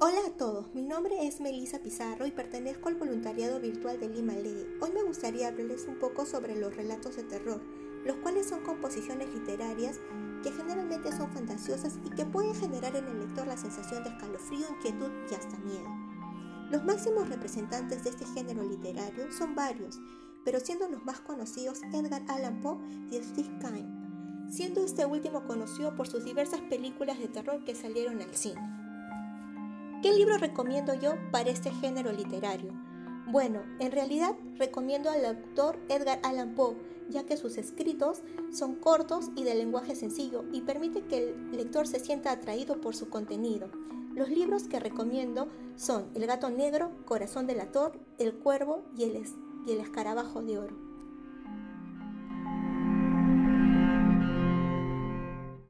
Hola a todos, mi nombre es Melisa Pizarro y pertenezco al voluntariado virtual de Lima Lee. Hoy me gustaría hablarles un poco sobre los relatos de terror, los cuales son composiciones literarias que generalmente son fantasiosas y que pueden generar en el lector la sensación de escalofrío, inquietud y hasta miedo. Los máximos representantes de este género literario son varios, pero siendo los más conocidos Edgar Allan Poe y Steve Kine, siendo este último conocido por sus diversas películas de terror que salieron al cine. ¿Qué libro recomiendo yo para este género literario? Bueno, en realidad recomiendo al autor Edgar Allan Poe, ya que sus escritos son cortos y de lenguaje sencillo y permite que el lector se sienta atraído por su contenido. Los libros que recomiendo son El gato negro, Corazón del ator, El cuervo y el, y el escarabajo de oro.